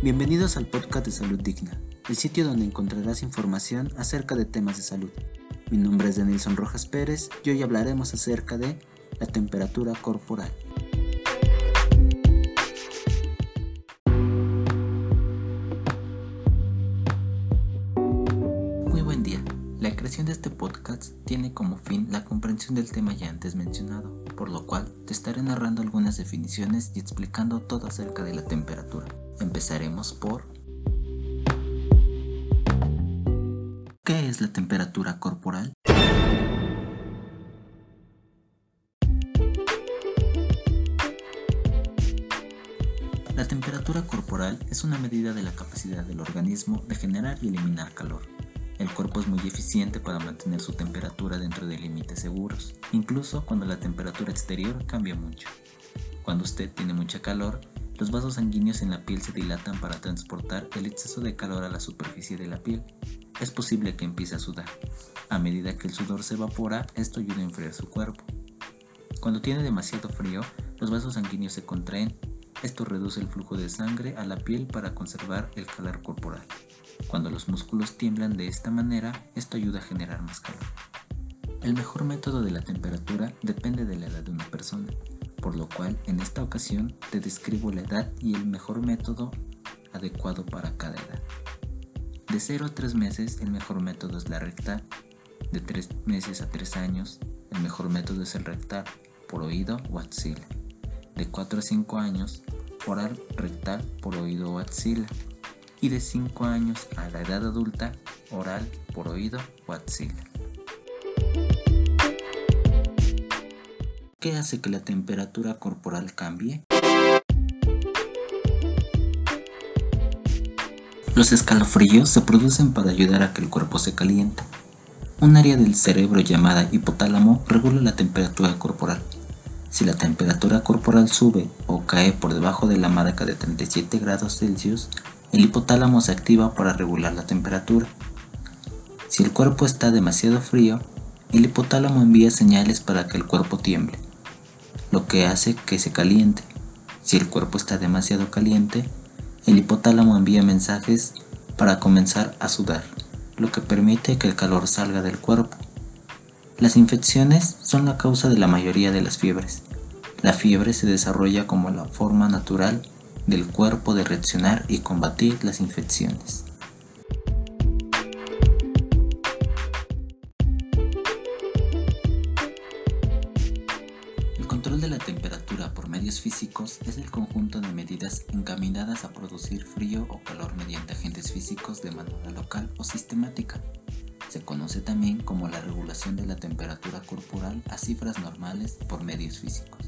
Bienvenidos al podcast de Salud Digna, el sitio donde encontrarás información acerca de temas de salud. Mi nombre es Denilson Rojas Pérez y hoy hablaremos acerca de la temperatura corporal. Muy buen día. La creación de este podcast tiene como fin la comprensión del tema ya antes mencionado, por lo cual te estaré narrando algunas definiciones y explicando todo acerca de la temperatura. Empezaremos por ¿Qué es la temperatura corporal? La temperatura corporal es una medida de la capacidad del organismo de generar y eliminar calor. El cuerpo es muy eficiente para mantener su temperatura dentro de límites seguros, incluso cuando la temperatura exterior cambia mucho. Cuando usted tiene mucha calor, los vasos sanguíneos en la piel se dilatan para transportar el exceso de calor a la superficie de la piel. Es posible que empiece a sudar. A medida que el sudor se evapora, esto ayuda a enfriar su cuerpo. Cuando tiene demasiado frío, los vasos sanguíneos se contraen. Esto reduce el flujo de sangre a la piel para conservar el calor corporal. Cuando los músculos tiemblan de esta manera, esto ayuda a generar más calor. El mejor método de la temperatura depende de la edad de una persona por lo cual en esta ocasión te describo la edad y el mejor método adecuado para cada edad. De 0 a 3 meses el mejor método es la rectal, de 3 meses a 3 años el mejor método es el rectal, por oído o axila, de 4 a 5 años oral rectal por oído o axila, y de 5 años a la edad adulta oral por oído o axila. ¿Qué hace que la temperatura corporal cambie? Los escalofríos se producen para ayudar a que el cuerpo se caliente. Un área del cerebro llamada hipotálamo regula la temperatura corporal. Si la temperatura corporal sube o cae por debajo de la marca de 37 grados Celsius, el hipotálamo se activa para regular la temperatura. Si el cuerpo está demasiado frío, el hipotálamo envía señales para que el cuerpo tiemble lo que hace que se caliente. Si el cuerpo está demasiado caliente, el hipotálamo envía mensajes para comenzar a sudar, lo que permite que el calor salga del cuerpo. Las infecciones son la causa de la mayoría de las fiebres. La fiebre se desarrolla como la forma natural del cuerpo de reaccionar y combatir las infecciones. Es el conjunto de medidas encaminadas a producir frío o calor mediante agentes físicos de manera local o sistemática. Se conoce también como la regulación de la temperatura corporal a cifras normales por medios físicos.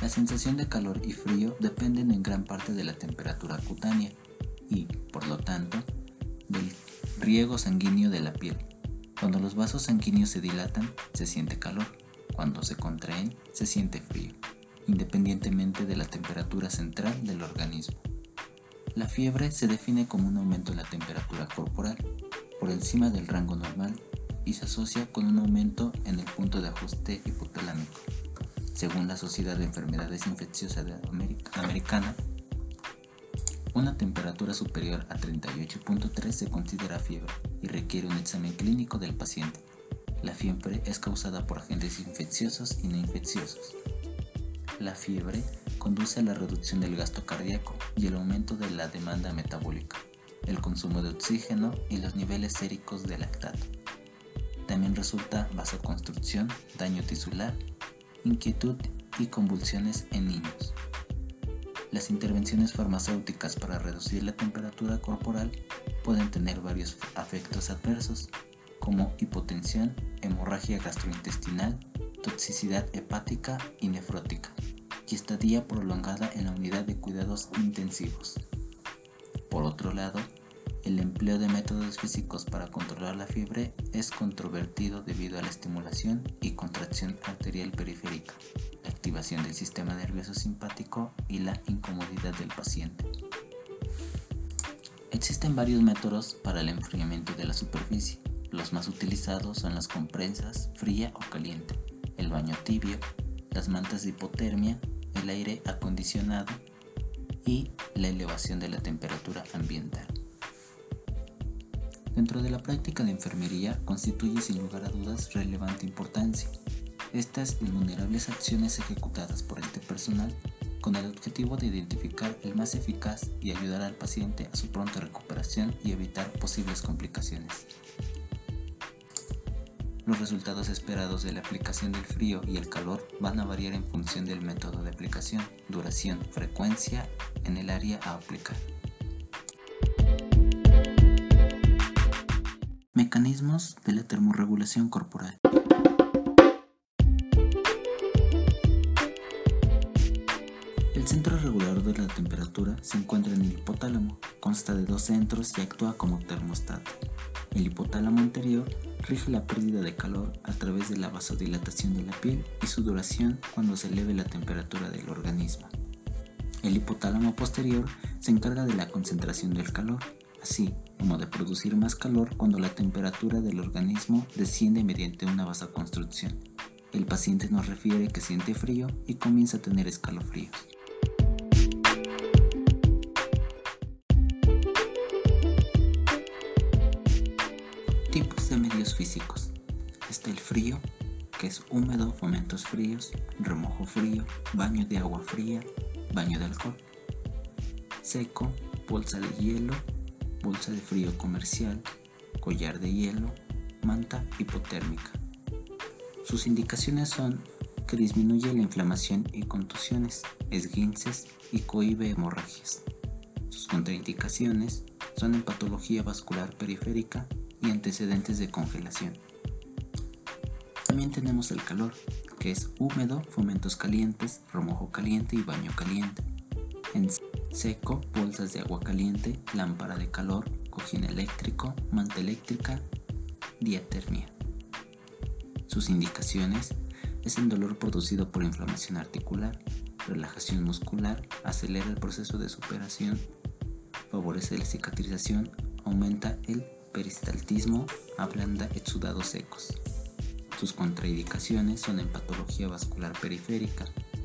La sensación de calor y frío dependen en gran parte de la temperatura cutánea y, por lo tanto, del riego sanguíneo de la piel. Cuando los vasos sanguíneos se dilatan, se siente calor. Cuando se contraen, se siente frío, independientemente de la temperatura central del organismo. La fiebre se define como un aumento en la temperatura corporal por encima del rango normal y se asocia con un aumento en el punto de ajuste hipotalámico. Según la Sociedad de Enfermedades Infecciosas Americana, una temperatura superior a 38.3 se considera fiebre y requiere un examen clínico del paciente. La fiebre es causada por agentes infecciosos y no infecciosos. La fiebre conduce a la reducción del gasto cardíaco y el aumento de la demanda metabólica, el consumo de oxígeno y los niveles séricos de lactato. También resulta vasoconstrucción, daño tisular, inquietud y convulsiones en niños. Las intervenciones farmacéuticas para reducir la temperatura corporal pueden tener varios efectos adversos, como hipotensión, hemorragia gastrointestinal, toxicidad hepática y nefrótica, y estadía prolongada en la unidad de cuidados intensivos. Por otro lado, el empleo de métodos físicos para controlar la fiebre es controvertido debido a la estimulación y contracción arterial periférica, la activación del sistema nervioso simpático y la incomodidad del paciente. Existen varios métodos para el enfriamiento de la superficie, los más utilizados son las compresas fría o caliente, el baño tibio, las mantas de hipotermia, el aire acondicionado y la elevación de la temperatura ambiental. Dentro de la práctica de enfermería constituye sin lugar a dudas relevante importancia. Estas invulnerables acciones ejecutadas por este personal con el objetivo de identificar el más eficaz y ayudar al paciente a su pronta recuperación y evitar posibles complicaciones. Los resultados esperados de la aplicación del frío y el calor van a variar en función del método de aplicación, duración, frecuencia en el área a aplicar. Mecanismos de la termorregulación corporal. El centro regulador de la temperatura se encuentra en el hipotálamo, consta de dos centros y actúa como termostato. El hipotálamo anterior rige la pérdida de calor a través de la vasodilatación de la piel y su duración cuando se eleve la temperatura del organismo. El hipotálamo posterior se encarga de la concentración del calor, así como de producir más calor cuando la temperatura del organismo desciende mediante una vasoconstrucción. El paciente nos refiere que siente frío y comienza a tener escalofríos. Tipos de medios físicos. Está el frío, que es húmedo, fomentos fríos, remojo frío, baño de agua fría, baño de alcohol. Seco, bolsa de hielo, bolsa de frío comercial, collar de hielo, manta hipotérmica. Sus indicaciones son que disminuye la inflamación y contusiones, esguinces y cohibe hemorragias. Sus contraindicaciones son en patología vascular periférica antecedentes de congelación. También tenemos el calor, que es húmedo, fomentos calientes, remojo caliente y baño caliente. En seco, bolsas de agua caliente, lámpara de calor, cojín eléctrico, manta eléctrica, diatermia. Sus indicaciones es el dolor producido por inflamación articular, relajación muscular, acelera el proceso de superación, favorece la cicatrización, aumenta el peristaltismo, ablanda exudados secos. Sus contraindicaciones son en patología vascular periférica,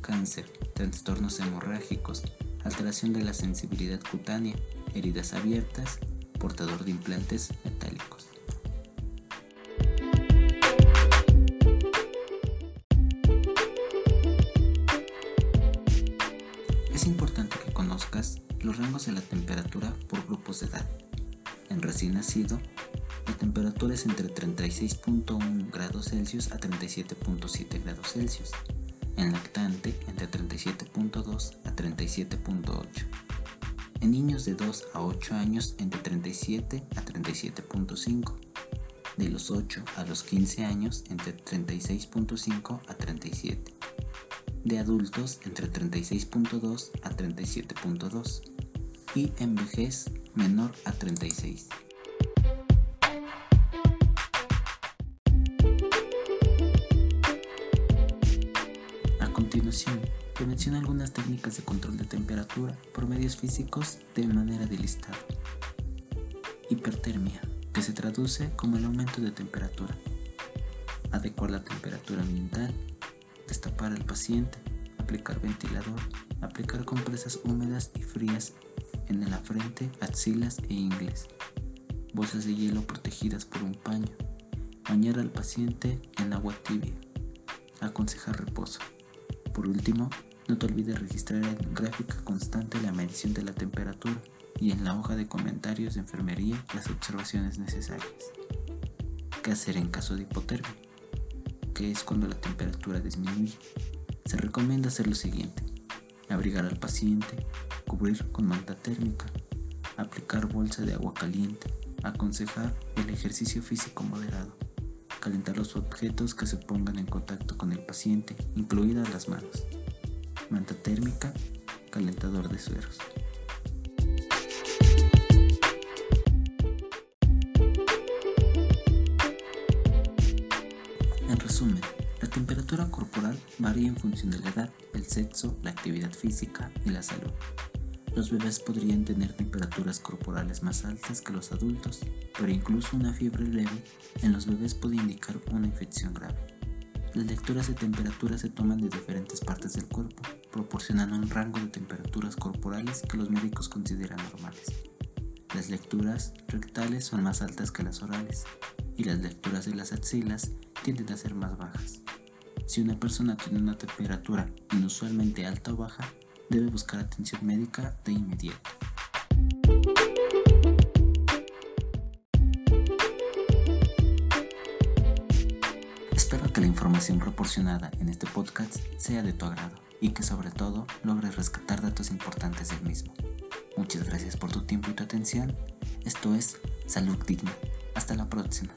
cáncer, trastornos hemorrágicos, alteración de la sensibilidad cutánea, heridas abiertas, portador de implantes metálicos. Es importante que conozcas los rangos de la temperatura por grupos de edad. En recién nacido, la temperatura es entre 36.1 grados Celsius a 37.7 grados Celsius. En lactante, entre 37.2 a 37.8. En niños de 2 a 8 años, entre 37 a 37.5. De los 8 a los 15 años, entre 36.5 a 37. De adultos, entre 36.2 a 37.2. Y en vejez, menor a 36. continuación, te menciono algunas técnicas de control de temperatura por medios físicos de manera de listado. Hipertermia, que se traduce como el aumento de temperatura. Adecuar la temperatura ambiental, destapar al paciente, aplicar ventilador, aplicar compresas húmedas y frías en la frente, axilas e ingles. Bolsas de hielo protegidas por un paño. Bañar al paciente en agua tibia. Aconsejar reposo. Por último, no te olvides registrar en gráfica constante la medición de la temperatura y en la hoja de comentarios de enfermería las observaciones necesarias. ¿Qué hacer en caso de hipotermia? ¿Qué es cuando la temperatura disminuye? Se recomienda hacer lo siguiente. Abrigar al paciente, cubrir con manta térmica, aplicar bolsa de agua caliente, aconsejar el ejercicio físico moderado calentar los objetos que se pongan en contacto con el paciente, incluidas las manos. Manta térmica, calentador de sueros. En resumen, la temperatura corporal varía en función de la edad, el sexo, la actividad física y la salud. Los bebés podrían tener temperaturas corporales más altas que los adultos, pero incluso una fiebre leve en los bebés puede indicar una infección grave. Las lecturas de temperatura se toman de diferentes partes del cuerpo, proporcionando un rango de temperaturas corporales que los médicos consideran normales. Las lecturas rectales son más altas que las orales y las lecturas de las axilas tienden a ser más bajas. Si una persona tiene una temperatura inusualmente alta o baja, debe buscar atención médica de inmediato. Espero que la información proporcionada en este podcast sea de tu agrado y que sobre todo logres rescatar datos importantes del mismo. Muchas gracias por tu tiempo y tu atención. Esto es Salud Digna. Hasta la próxima.